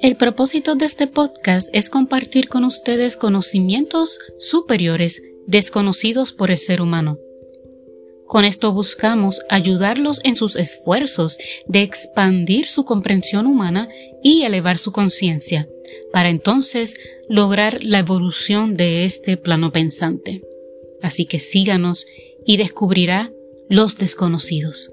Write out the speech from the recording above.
El propósito de este podcast es compartir con ustedes conocimientos superiores desconocidos por el ser humano. Con esto buscamos ayudarlos en sus esfuerzos de expandir su comprensión humana y elevar su conciencia, para entonces lograr la evolución de este plano pensante. Así que síganos y descubrirá los desconocidos.